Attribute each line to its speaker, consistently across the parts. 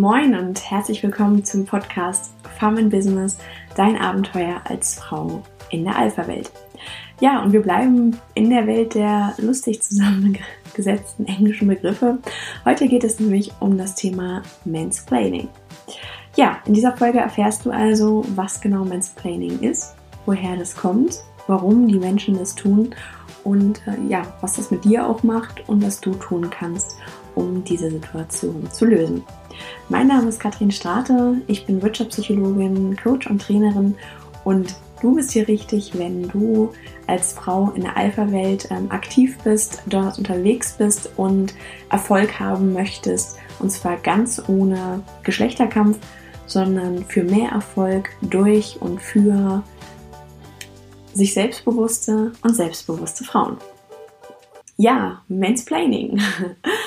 Speaker 1: Moin und herzlich willkommen zum Podcast Farm in Business, dein Abenteuer als Frau in der Alpha-Welt. Ja, und wir bleiben in der Welt der lustig zusammengesetzten englischen Begriffe. Heute geht es nämlich um das Thema Mansplaining. Ja, in dieser Folge erfährst du also, was genau Mansplaining ist, woher das kommt, warum die Menschen das tun und äh, ja, was das mit dir auch macht und was du tun kannst, um diese Situation zu lösen. Mein Name ist Katrin Strate, ich bin Wirtschaftspsychologin, Coach und Trainerin und du bist hier richtig, wenn du als Frau in der Alpha-Welt ähm, aktiv bist, dort unterwegs bist und Erfolg haben möchtest und zwar ganz ohne Geschlechterkampf, sondern für mehr Erfolg durch und für sich selbstbewusste und selbstbewusste Frauen. Ja, Mansplaining.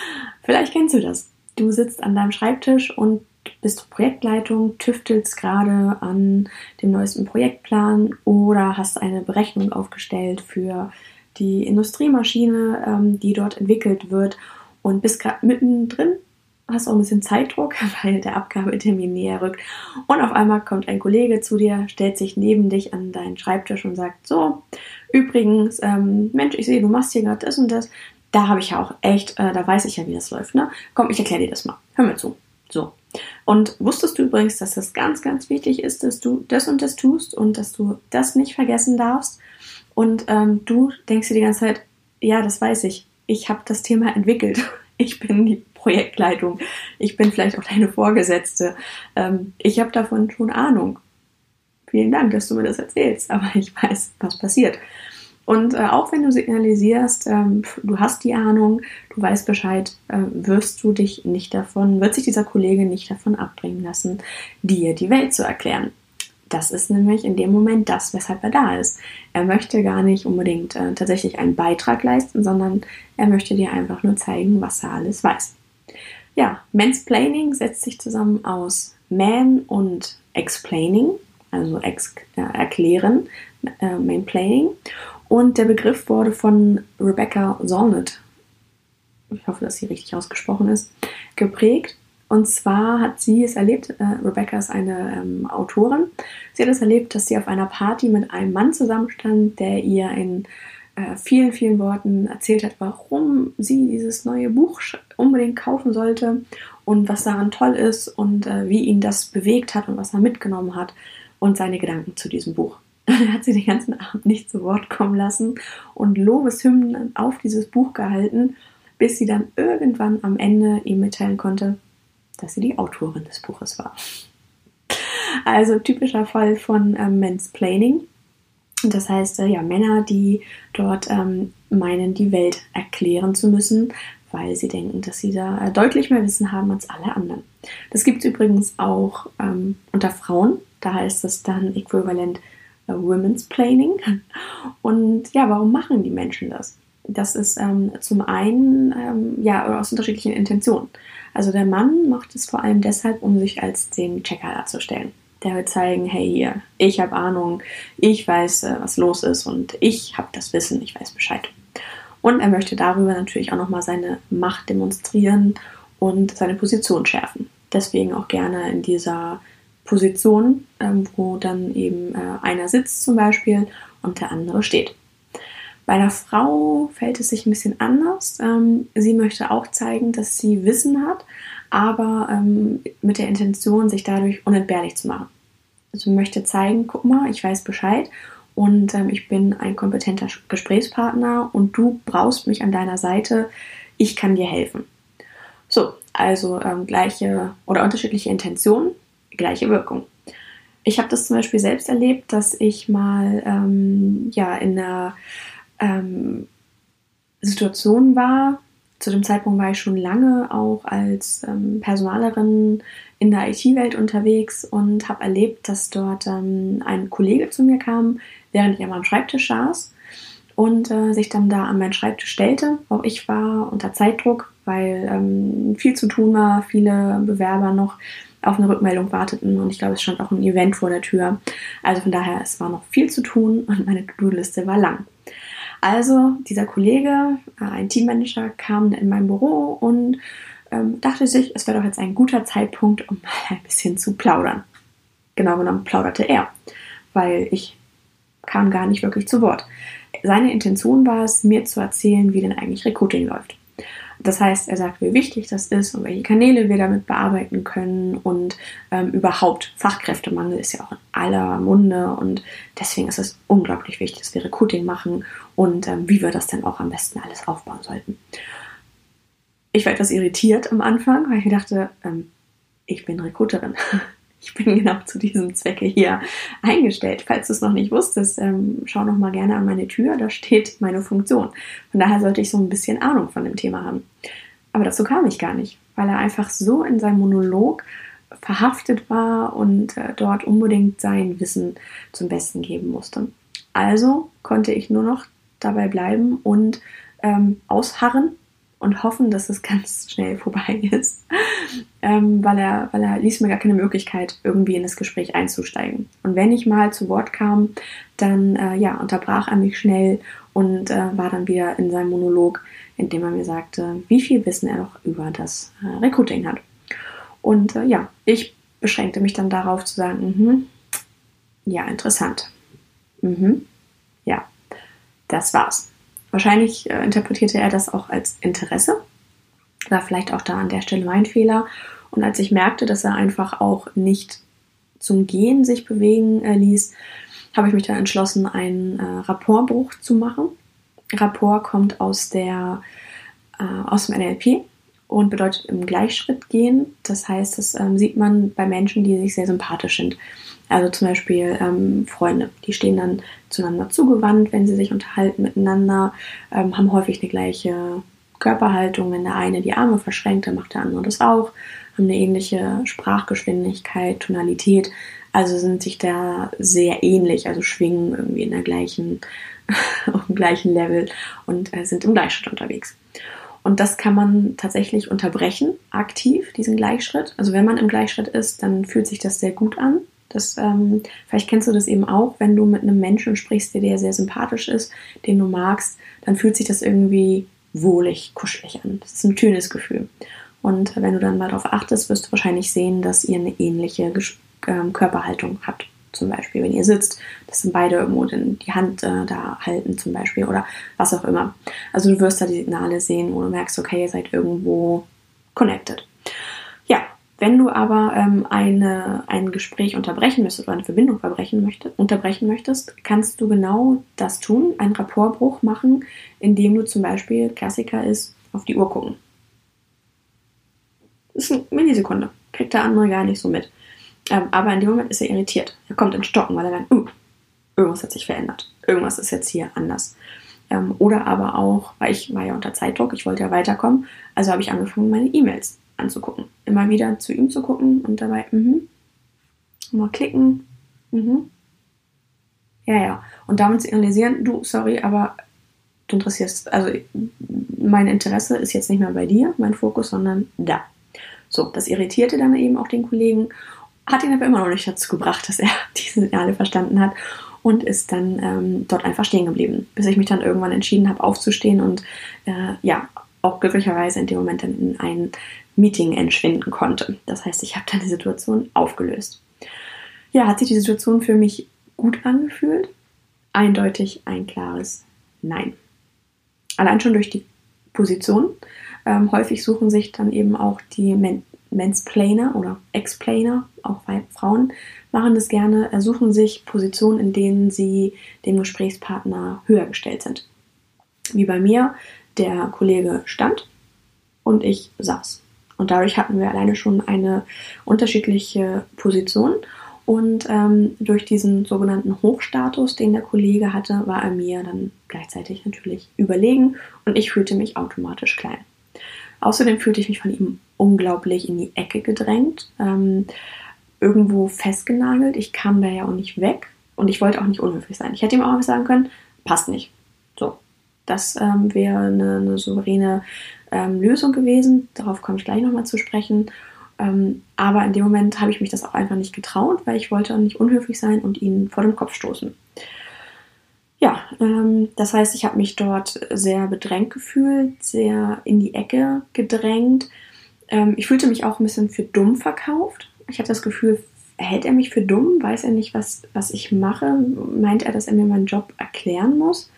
Speaker 1: Vielleicht kennst du das. Du sitzt an deinem Schreibtisch und bist Projektleitung, tüftelst gerade an dem neuesten Projektplan oder hast eine Berechnung aufgestellt für die Industriemaschine, ähm, die dort entwickelt wird und bist gerade mittendrin, hast auch ein bisschen Zeitdruck, weil der Abgabetermin näher rückt. Und auf einmal kommt ein Kollege zu dir, stellt sich neben dich an deinen Schreibtisch und sagt, so, übrigens, ähm, Mensch, ich sehe, du machst hier gerade das und das da habe ich ja auch echt, äh, da weiß ich ja, wie das läuft. Ne? Komm, ich erkläre dir das mal. Hör mir zu. So. Und wusstest du übrigens, dass das ganz, ganz wichtig ist, dass du das und das tust und dass du das nicht vergessen darfst? Und ähm, du denkst dir die ganze Zeit, ja, das weiß ich. Ich habe das Thema entwickelt. Ich bin die Projektleitung. Ich bin vielleicht auch deine Vorgesetzte. Ähm, ich habe davon schon Ahnung. Vielen Dank, dass du mir das erzählst, aber ich weiß, was passiert. Und äh, auch wenn du signalisierst, ähm, du hast die Ahnung, du weißt Bescheid, äh, wirst du dich nicht davon, wird sich dieser Kollege nicht davon abbringen lassen, dir die Welt zu erklären. Das ist nämlich in dem Moment das, weshalb er da ist. Er möchte gar nicht unbedingt äh, tatsächlich einen Beitrag leisten, sondern er möchte dir einfach nur zeigen, was er alles weiß. Ja, Mansplaining setzt sich zusammen aus Man und Explaining, also ex äh, erklären, äh, Mansplaining. Und der Begriff wurde von Rebecca Solnit, ich hoffe, dass sie richtig ausgesprochen ist, geprägt. Und zwar hat sie es erlebt, äh, Rebecca ist eine ähm, Autorin, sie hat es erlebt, dass sie auf einer Party mit einem Mann zusammenstand, der ihr in äh, vielen, vielen Worten erzählt hat, warum sie dieses neue Buch unbedingt kaufen sollte und was daran toll ist und äh, wie ihn das bewegt hat und was er mitgenommen hat und seine Gedanken zu diesem Buch. Dann hat sie den ganzen Abend nicht zu Wort kommen lassen und Lobeshymnen auf dieses Buch gehalten, bis sie dann irgendwann am Ende ihm mitteilen konnte, dass sie die Autorin des Buches war. Also typischer Fall von ähm, Mansplaining. Das heißt, äh, ja, Männer, die dort ähm, meinen, die Welt erklären zu müssen, weil sie denken, dass sie da äh, deutlich mehr Wissen haben als alle anderen. Das gibt es übrigens auch ähm, unter Frauen. Da heißt es dann äquivalent Women's Planning. Und ja, warum machen die Menschen das? Das ist ähm, zum einen ähm, ja aus unterschiedlichen Intentionen. Also der Mann macht es vor allem deshalb, um sich als den Checker darzustellen. Der will zeigen, hey hier, ich habe Ahnung, ich weiß, äh, was los ist und ich habe das Wissen, ich weiß Bescheid. Und er möchte darüber natürlich auch nochmal seine Macht demonstrieren und seine Position schärfen. Deswegen auch gerne in dieser Position, ähm, wo dann eben äh, einer sitzt zum Beispiel und der andere steht. Bei einer Frau fällt es sich ein bisschen anders. Ähm, sie möchte auch zeigen, dass sie Wissen hat, aber ähm, mit der Intention, sich dadurch unentbehrlich zu machen. Also möchte zeigen, guck mal, ich weiß Bescheid und ähm, ich bin ein kompetenter Gesprächspartner und du brauchst mich an deiner Seite, ich kann dir helfen. So, also ähm, gleiche oder unterschiedliche Intentionen, gleiche Wirkung. Ich habe das zum Beispiel selbst erlebt, dass ich mal ähm, ja in einer ähm, Situation war. Zu dem Zeitpunkt war ich schon lange auch als ähm, Personalerin in der IT-Welt unterwegs und habe erlebt, dass dort ähm, ein Kollege zu mir kam, während ich meinem Schreibtisch saß und äh, sich dann da an meinen Schreibtisch stellte. Auch ich war unter Zeitdruck, weil ähm, viel zu tun war, viele Bewerber noch auf eine Rückmeldung warteten und ich glaube, es stand auch ein Event vor der Tür. Also von daher, es war noch viel zu tun und meine To-Do-Liste war lang. Also dieser Kollege, äh, ein Teammanager, kam in mein Büro und ähm, dachte sich, es wäre doch jetzt ein guter Zeitpunkt, um mal ein bisschen zu plaudern. Genau genommen plauderte er, weil ich kam gar nicht wirklich zu Wort. Seine Intention war es, mir zu erzählen, wie denn eigentlich Recruiting läuft. Das heißt, er sagt, wie wichtig das ist und welche Kanäle wir damit bearbeiten können und ähm, überhaupt Fachkräftemangel ist ja auch in aller Munde und deswegen ist es unglaublich wichtig, dass wir Recruiting machen und ähm, wie wir das denn auch am besten alles aufbauen sollten. Ich war etwas irritiert am Anfang, weil ich dachte, ähm, ich bin Recruiterin. Ich bin genau zu diesem Zwecke hier eingestellt. Falls du es noch nicht wusstest, ähm, schau noch mal gerne an meine Tür, da steht meine Funktion. Von daher sollte ich so ein bisschen Ahnung von dem Thema haben. Aber dazu kam ich gar nicht, weil er einfach so in seinem Monolog verhaftet war und äh, dort unbedingt sein Wissen zum Besten geben musste. Also konnte ich nur noch dabei bleiben und ähm, ausharren und hoffen, dass es ganz schnell vorbei ist, ähm, weil, er, weil er ließ mir gar keine Möglichkeit, irgendwie in das Gespräch einzusteigen. Und wenn ich mal zu Wort kam, dann äh, ja, unterbrach er mich schnell und äh, war dann wieder in seinem Monolog, in dem er mir sagte, wie viel Wissen er noch über das äh, Recruiting hat. Und äh, ja, ich beschränkte mich dann darauf zu sagen, mh, ja, interessant. Mhm, ja, das war's. Wahrscheinlich äh, interpretierte er das auch als Interesse. War vielleicht auch da an der Stelle mein Fehler. Und als ich merkte, dass er einfach auch nicht zum Gehen sich bewegen äh, ließ, habe ich mich dann entschlossen, einen äh, Rapportbruch zu machen. Rapport kommt aus der äh, aus dem NLP und bedeutet im Gleichschritt gehen. Das heißt, das ähm, sieht man bei Menschen, die sich sehr sympathisch sind. Also zum Beispiel ähm, Freunde, die stehen dann zueinander zugewandt, wenn sie sich unterhalten miteinander, ähm, haben häufig eine gleiche Körperhaltung. Wenn der eine die Arme verschränkt, dann macht der andere das auch, haben eine ähnliche Sprachgeschwindigkeit, Tonalität, also sind sich da sehr ähnlich, also schwingen irgendwie in der gleichen, auf dem gleichen Level und äh, sind im Gleichschritt unterwegs. Und das kann man tatsächlich unterbrechen, aktiv, diesen Gleichschritt. Also wenn man im Gleichschritt ist, dann fühlt sich das sehr gut an. Das, ähm, vielleicht kennst du das eben auch, wenn du mit einem Menschen sprichst, der dir sehr sympathisch ist, den du magst, dann fühlt sich das irgendwie wohlig, kuschelig an. Das ist ein schönes Gefühl. Und wenn du dann mal darauf achtest, wirst du wahrscheinlich sehen, dass ihr eine ähnliche ähm, Körperhaltung habt. Zum Beispiel, wenn ihr sitzt, dass dann beide irgendwo die Hand äh, da halten, zum Beispiel, oder was auch immer. Also du wirst da die Signale sehen, wo du merkst, okay, ihr seid irgendwo connected. Wenn du aber ähm, eine, ein Gespräch unterbrechen möchtest oder eine Verbindung möchte, unterbrechen möchtest, kannst du genau das tun, einen Rapportbruch machen, indem du zum Beispiel, Klassiker ist, auf die Uhr gucken. Das ist eine Millisekunde, kriegt der andere gar nicht so mit. Ähm, aber in dem Moment ist er irritiert. Er kommt in Stocken, weil er merkt, uh, irgendwas hat sich verändert. Irgendwas ist jetzt hier anders. Ähm, oder aber auch, weil ich war ja unter Zeitdruck, ich wollte ja weiterkommen, also habe ich angefangen, meine E-Mails anzugucken. Immer wieder zu ihm zu gucken und dabei, mhm, mal klicken, mhm. Ja, ja. Und damit signalisieren, du, sorry, aber du interessierst, also mein Interesse ist jetzt nicht mehr bei dir, mein Fokus, sondern da. So, das irritierte dann eben auch den Kollegen, hat ihn aber immer noch nicht dazu gebracht, dass er diese Signale verstanden hat und ist dann ähm, dort einfach stehen geblieben, bis ich mich dann irgendwann entschieden habe, aufzustehen und äh, ja, auch glücklicherweise in dem Moment dann in ein Meeting entschwinden konnte. Das heißt, ich habe dann die Situation aufgelöst. Ja, hat sich die Situation für mich gut angefühlt? Eindeutig ein klares Nein. Allein schon durch die Position. Ähm, häufig suchen sich dann eben auch die Men Mansplainer oder Explainer, auch Frauen machen das gerne, äh, suchen sich Positionen, in denen sie dem Gesprächspartner höher gestellt sind. Wie bei mir, der Kollege stand und ich saß. Und dadurch hatten wir alleine schon eine unterschiedliche Position. Und ähm, durch diesen sogenannten Hochstatus, den der Kollege hatte, war er mir dann gleichzeitig natürlich überlegen und ich fühlte mich automatisch klein. Außerdem fühlte ich mich von ihm unglaublich in die Ecke gedrängt, ähm, irgendwo festgenagelt. Ich kam da ja auch nicht weg und ich wollte auch nicht unhöflich sein. Ich hätte ihm auch sagen können, passt nicht. So, das ähm, wäre eine, eine souveräne ähm, Lösung gewesen. Darauf komme ich gleich nochmal zu sprechen. Ähm, aber in dem Moment habe ich mich das auch einfach nicht getraut, weil ich wollte nicht unhöflich sein und ihn vor den Kopf stoßen. Ja, ähm, das heißt, ich habe mich dort sehr bedrängt gefühlt, sehr in die Ecke gedrängt. Ähm, ich fühlte mich auch ein bisschen für dumm verkauft. Ich hatte das Gefühl, hält er mich für dumm? Weiß er nicht, was, was ich mache? Meint er, dass er mir meinen Job erklären muss?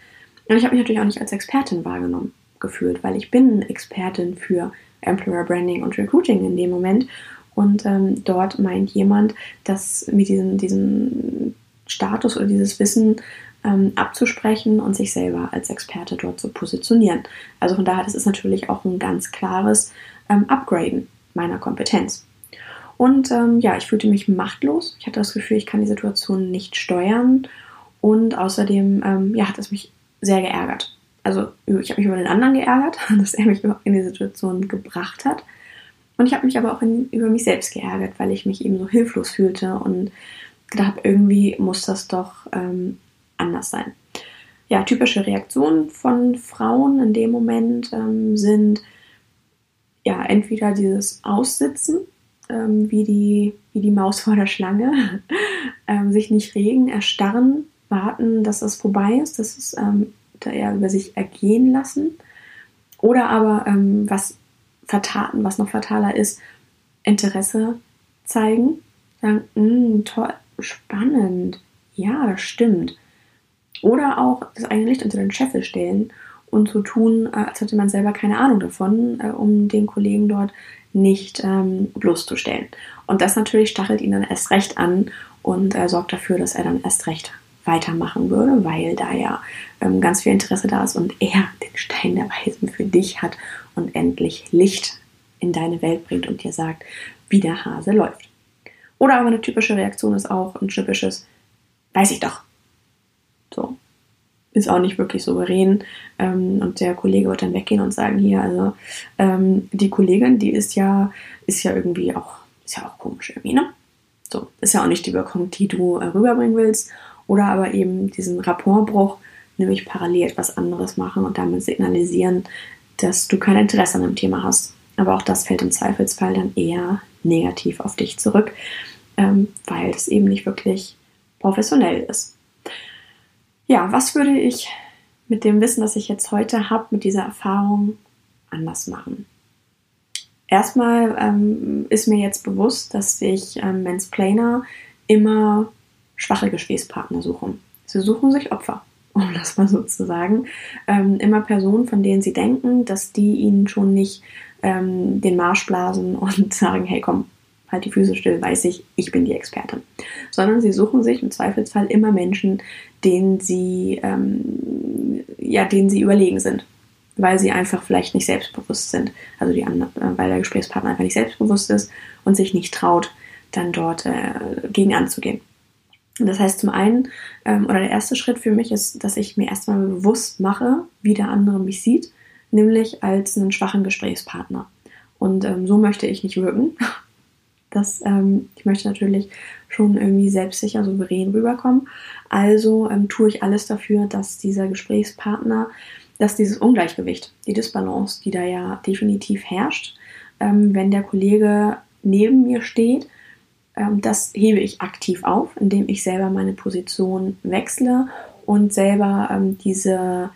Speaker 1: Und ich habe mich natürlich auch nicht als Expertin wahrgenommen gefühlt, weil ich bin Expertin für Employer Branding und Recruiting in dem Moment. Und ähm, dort meint jemand, dass mit diesem, diesem Status oder dieses Wissen ähm, abzusprechen und sich selber als Experte dort zu positionieren. Also von daher, das ist natürlich auch ein ganz klares ähm, Upgraden meiner Kompetenz. Und ähm, ja, ich fühlte mich machtlos. Ich hatte das Gefühl, ich kann die Situation nicht steuern. Und außerdem ähm, ja, hat es mich sehr geärgert. Also ich habe mich über den anderen geärgert, dass er mich in die Situation gebracht hat. Und ich habe mich aber auch in, über mich selbst geärgert, weil ich mich eben so hilflos fühlte und gedacht habe, irgendwie muss das doch ähm, anders sein. Ja, typische Reaktionen von Frauen in dem Moment ähm, sind ja entweder dieses Aussitzen, ähm, wie, die, wie die Maus vor der Schlange, ähm, sich nicht regen, erstarren, warten, dass das vorbei ist, dass es ähm, da eher über sich ergehen lassen. Oder aber ähm, was vertaten, was noch fataler ist, Interesse zeigen, sagen, mm, toll, spannend, ja, das stimmt. Oder auch das eigene Licht unter den Scheffel stellen und so tun, äh, als hätte man selber keine Ahnung davon, äh, um den Kollegen dort nicht ähm, bloßzustellen. Und das natürlich stachelt ihn dann erst recht an und äh, sorgt dafür, dass er dann erst recht weitermachen würde, weil da ja ähm, ganz viel Interesse da ist und er den Stein der Weisen für dich hat und endlich Licht in deine Welt bringt und dir sagt, wie der Hase läuft. Oder aber eine typische Reaktion ist auch ein typisches, weiß ich doch. So. Ist auch nicht wirklich souverän. Ähm, und der Kollege wird dann weggehen und sagen, hier, also ähm, die Kollegin, die ist ja, ist ja irgendwie auch, ist ja auch komisch irgendwie, ne? So, ist ja auch nicht die Wirkung, die du äh, rüberbringen willst. Oder aber eben diesen Rapportbruch, nämlich parallel etwas anderes machen und damit signalisieren, dass du kein Interesse an dem Thema hast. Aber auch das fällt im Zweifelsfall dann eher negativ auf dich zurück, ähm, weil es eben nicht wirklich professionell ist. Ja, was würde ich mit dem Wissen, das ich jetzt heute habe, mit dieser Erfahrung anders machen? Erstmal ähm, ist mir jetzt bewusst, dass sich ähm, Mansplainer immer schwache Gesprächspartner suchen. Sie suchen sich Opfer, um das mal so zu sagen. Ähm, immer Personen, von denen sie denken, dass die ihnen schon nicht ähm, den Marsch blasen und sagen, hey komm, halt die Füße still, weiß ich, ich bin die Expertin. Sondern sie suchen sich im Zweifelsfall immer Menschen, denen sie, ähm, ja, denen sie überlegen sind. Weil sie einfach vielleicht nicht selbstbewusst sind. Also die anderen, äh, weil der Gesprächspartner einfach nicht selbstbewusst ist und sich nicht traut, dann dort äh, gegen anzugehen. Das heißt zum einen, ähm, oder der erste Schritt für mich ist, dass ich mir erstmal bewusst mache, wie der andere mich sieht, nämlich als einen schwachen Gesprächspartner. Und ähm, so möchte ich nicht wirken. Das, ähm, ich möchte natürlich schon irgendwie selbstsicher, souverän rüberkommen. Also ähm, tue ich alles dafür, dass dieser Gesprächspartner, dass dieses Ungleichgewicht, die Disbalance, die da ja definitiv herrscht, ähm, wenn der Kollege neben mir steht ähm, das hebe ich aktiv auf, indem ich selber meine Position wechsle und selber ähm, diese,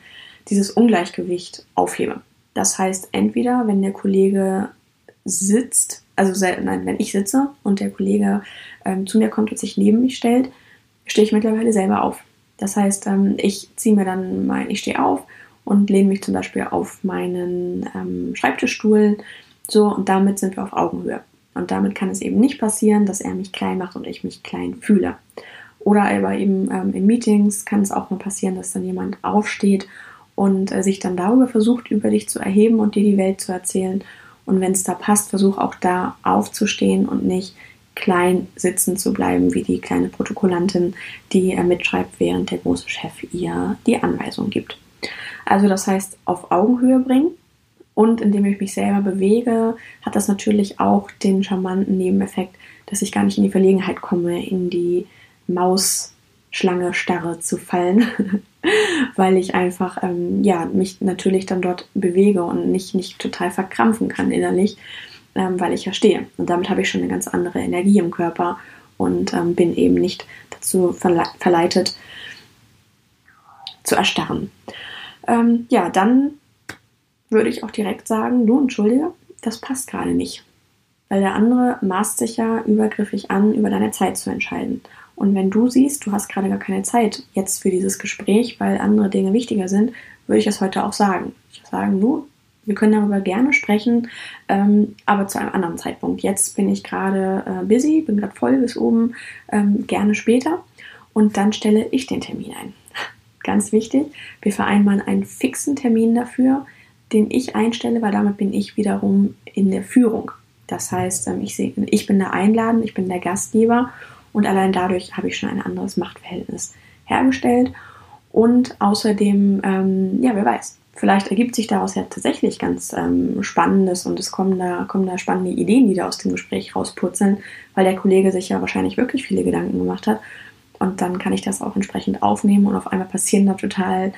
Speaker 1: dieses Ungleichgewicht aufhebe. Das heißt, entweder wenn der Kollege sitzt, also nein, wenn ich sitze und der Kollege ähm, zu mir kommt und sich neben mich stellt, stehe ich mittlerweile selber auf. Das heißt, ähm, ich ziehe mir dann mein, ich stehe auf und lehne mich zum Beispiel auf meinen ähm, Schreibtischstuhl, so und damit sind wir auf Augenhöhe. Und damit kann es eben nicht passieren, dass er mich klein macht und ich mich klein fühle. Oder aber eben ähm, in Meetings kann es auch mal passieren, dass dann jemand aufsteht und äh, sich dann darüber versucht, über dich zu erheben und dir die Welt zu erzählen. Und wenn es da passt, versuch auch da aufzustehen und nicht klein sitzen zu bleiben, wie die kleine Protokollantin, die äh, mitschreibt, während der große Chef ihr die Anweisung gibt. Also das heißt, auf Augenhöhe bringen und indem ich mich selber bewege, hat das natürlich auch den charmanten Nebeneffekt, dass ich gar nicht in die Verlegenheit komme, in die Mausschlange starre zu fallen, weil ich einfach ähm, ja mich natürlich dann dort bewege und nicht nicht total verkrampfen kann innerlich, ähm, weil ich ja stehe. Und damit habe ich schon eine ganz andere Energie im Körper und ähm, bin eben nicht dazu verle verleitet zu erstarren. Ähm, ja, dann würde ich auch direkt sagen, du entschuldige, das passt gerade nicht. Weil der andere maßt sich ja übergriffig an, über deine Zeit zu entscheiden. Und wenn du siehst, du hast gerade gar keine Zeit jetzt für dieses Gespräch, weil andere Dinge wichtiger sind, würde ich das heute auch sagen. Ich würde sagen, du, wir können darüber gerne sprechen, ähm, aber zu einem anderen Zeitpunkt. Jetzt bin ich gerade äh, busy, bin gerade voll bis oben, ähm, gerne später. Und dann stelle ich den Termin ein. Ganz wichtig, wir vereinbaren einen fixen Termin dafür, den ich einstelle, weil damit bin ich wiederum in der Führung. Das heißt, ähm, ich, bin der Einladen, ich bin der Gastgeber und allein dadurch habe ich schon ein anderes Machtverhältnis hergestellt. Und außerdem, ähm, ja, wer weiß, vielleicht ergibt sich daraus ja tatsächlich ganz ähm, Spannendes und es kommen da, kommen da spannende Ideen, die da aus dem Gespräch rauspurzeln, weil der Kollege sich ja wahrscheinlich wirklich viele Gedanken gemacht hat. Und dann kann ich das auch entsprechend aufnehmen und auf einmal passieren da total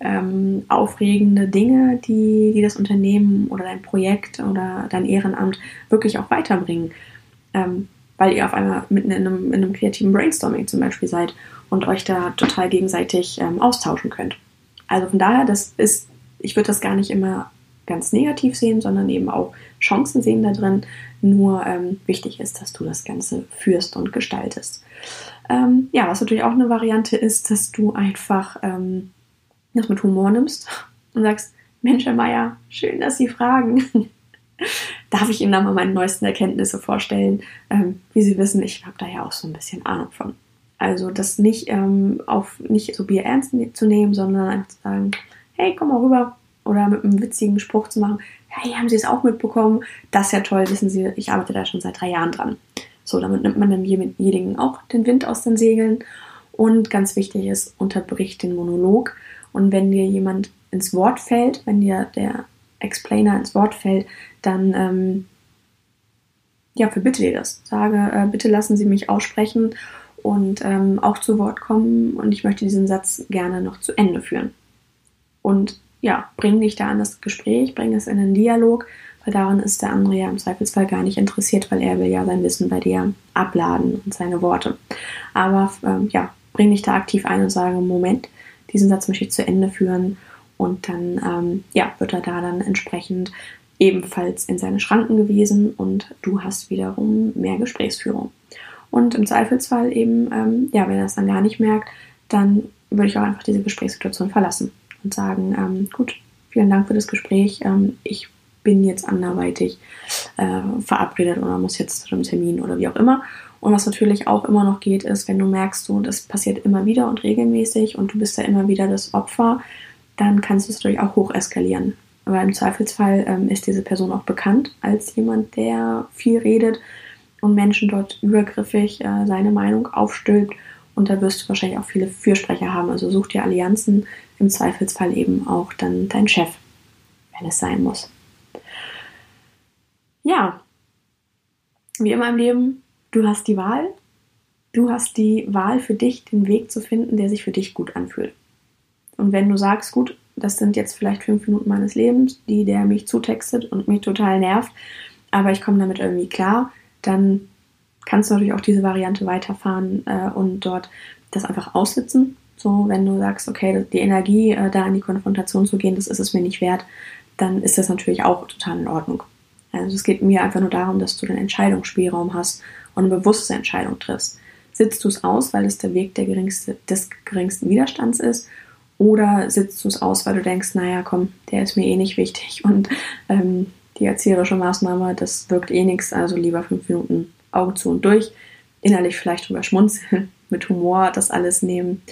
Speaker 1: ähm, aufregende Dinge, die, die das Unternehmen oder dein Projekt oder dein Ehrenamt wirklich auch weiterbringen. Ähm, weil ihr auf einmal mitten in einem, in einem kreativen Brainstorming zum Beispiel seid und euch da total gegenseitig ähm, austauschen könnt. Also von daher, das ist, ich würde das gar nicht immer ganz negativ sehen, sondern eben auch Chancen sehen da drin. Nur ähm, wichtig ist, dass du das Ganze führst und gestaltest. Ähm, ja, was natürlich auch eine Variante ist, dass du einfach ähm, das mit Humor nimmst und sagst, Mensch, Herr Meier, schön, dass Sie fragen darf ich Ihnen da mal meine neuesten Erkenntnisse vorstellen. Ähm, wie Sie wissen, ich habe da ja auch so ein bisschen Ahnung von. Also das nicht ähm, auf nicht so Bier ernst zu nehmen, sondern einfach zu sagen, hey, komm mal rüber. Oder mit einem witzigen Spruch zu machen, hey, haben Sie es auch mitbekommen? Das ist ja toll, wissen Sie, ich arbeite da schon seit drei Jahren dran. So, damit nimmt man demjenigen auch den Wind aus den Segeln. Und ganz wichtig ist, unterbricht den Monolog. Und wenn dir jemand ins Wort fällt, wenn dir der Explainer ins Wort fällt, dann ähm, ja, verbitte dir das. Sage, äh, bitte lassen Sie mich aussprechen und ähm, auch zu Wort kommen und ich möchte diesen Satz gerne noch zu Ende führen. Und ja, bring dich da an das Gespräch, bring es in den Dialog, weil daran ist der andere ja im Zweifelsfall gar nicht interessiert, weil er will ja sein Wissen bei dir abladen und seine Worte. Aber ähm, ja, bring dich da aktiv ein und sage, Moment, diesen Satz möchte ich zu Ende führen und dann ähm, ja, wird er da dann entsprechend ebenfalls in seine Schranken gewesen und du hast wiederum mehr Gesprächsführung. Und im Zweifelsfall eben, ähm, ja, wenn er es dann gar nicht merkt, dann würde ich auch einfach diese Gesprächssituation verlassen und sagen, ähm, gut, vielen Dank für das Gespräch. Ähm, ich bin jetzt anderweitig äh, verabredet oder muss jetzt zu einem Termin oder wie auch immer. Und was natürlich auch immer noch geht, ist, wenn du merkst, so, das passiert immer wieder und regelmäßig und du bist ja immer wieder das Opfer, dann kannst du es natürlich auch hoch eskalieren. Aber im Zweifelsfall ähm, ist diese Person auch bekannt als jemand, der viel redet und Menschen dort übergriffig äh, seine Meinung aufstülpt. Und da wirst du wahrscheinlich auch viele Fürsprecher haben. Also such dir Allianzen, im Zweifelsfall eben auch dann dein Chef, wenn es sein muss. Ja, wie immer im Leben, du hast die Wahl. Du hast die Wahl für dich, den Weg zu finden, der sich für dich gut anfühlt. Und wenn du sagst, gut, das sind jetzt vielleicht fünf Minuten meines Lebens, die der mich zutextet und mich total nervt, aber ich komme damit irgendwie klar, dann kannst du natürlich auch diese Variante weiterfahren äh, und dort das einfach aussitzen. So, wenn du sagst, okay, die Energie, äh, da in die Konfrontation zu gehen, das ist es mir nicht wert, dann ist das natürlich auch total in Ordnung. Also es geht mir einfach nur darum, dass du den Entscheidungsspielraum hast und eine bewusste Entscheidung triffst. Sitzt du es aus, weil es der Weg der geringste, des geringsten Widerstands ist oder sitzt du es aus, weil du denkst, naja, komm, der ist mir eh nicht wichtig und ähm, die erzieherische Maßnahme, das wirkt eh nichts, also lieber fünf Minuten Augen zu und durch. Innerlich vielleicht drüber schmunzeln, mit Humor das alles nehmen.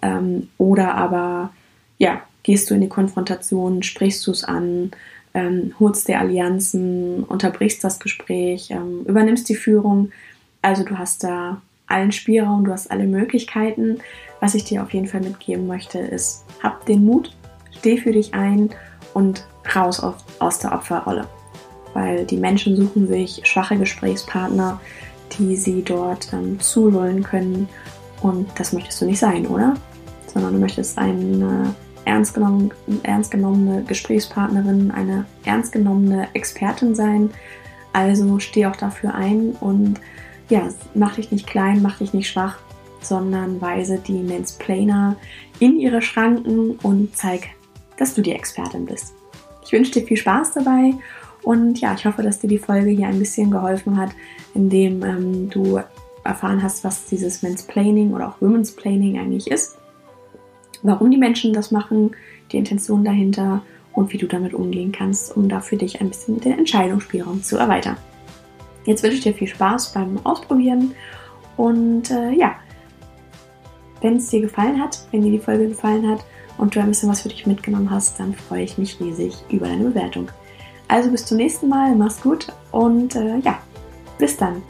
Speaker 1: Ähm, oder aber, ja, gehst du in die Konfrontation, sprichst du es an, ähm, holst dir Allianzen, unterbrichst das Gespräch, ähm, übernimmst die Führung. Also du hast da allen Spielraum, du hast alle Möglichkeiten. Was ich dir auf jeden Fall mitgeben möchte, ist, hab den Mut, steh für dich ein und raus auf, aus der Opferrolle. Weil die Menschen suchen sich schwache Gesprächspartner, die sie dort ähm, zulullen können. Und das möchtest du nicht sein, oder? Sondern du möchtest eine ernst, genommen, ernst genommene Gesprächspartnerin, eine ernst genommene Expertin sein. Also steh auch dafür ein und ja, mach dich nicht klein, mach dich nicht schwach, sondern weise die Mansplainer in ihre Schranken und zeig, dass du die Expertin bist. Ich wünsche dir viel Spaß dabei Und ja, ich hoffe, dass dir die Folge hier ein bisschen geholfen hat, indem ähm, du erfahren hast, was dieses Mansplaining oder auch Women's Planning eigentlich ist, warum die Menschen das machen, die Intention dahinter und wie du damit umgehen kannst, um da für dich ein bisschen den Entscheidungsspielraum zu erweitern. Jetzt wünsche ich dir viel Spaß beim Ausprobieren und äh, ja, wenn es dir gefallen hat, wenn dir die Folge gefallen hat und du ein bisschen was für dich mitgenommen hast, dann freue ich mich riesig über deine Bewertung. Also bis zum nächsten Mal, mach's gut und äh, ja, bis dann.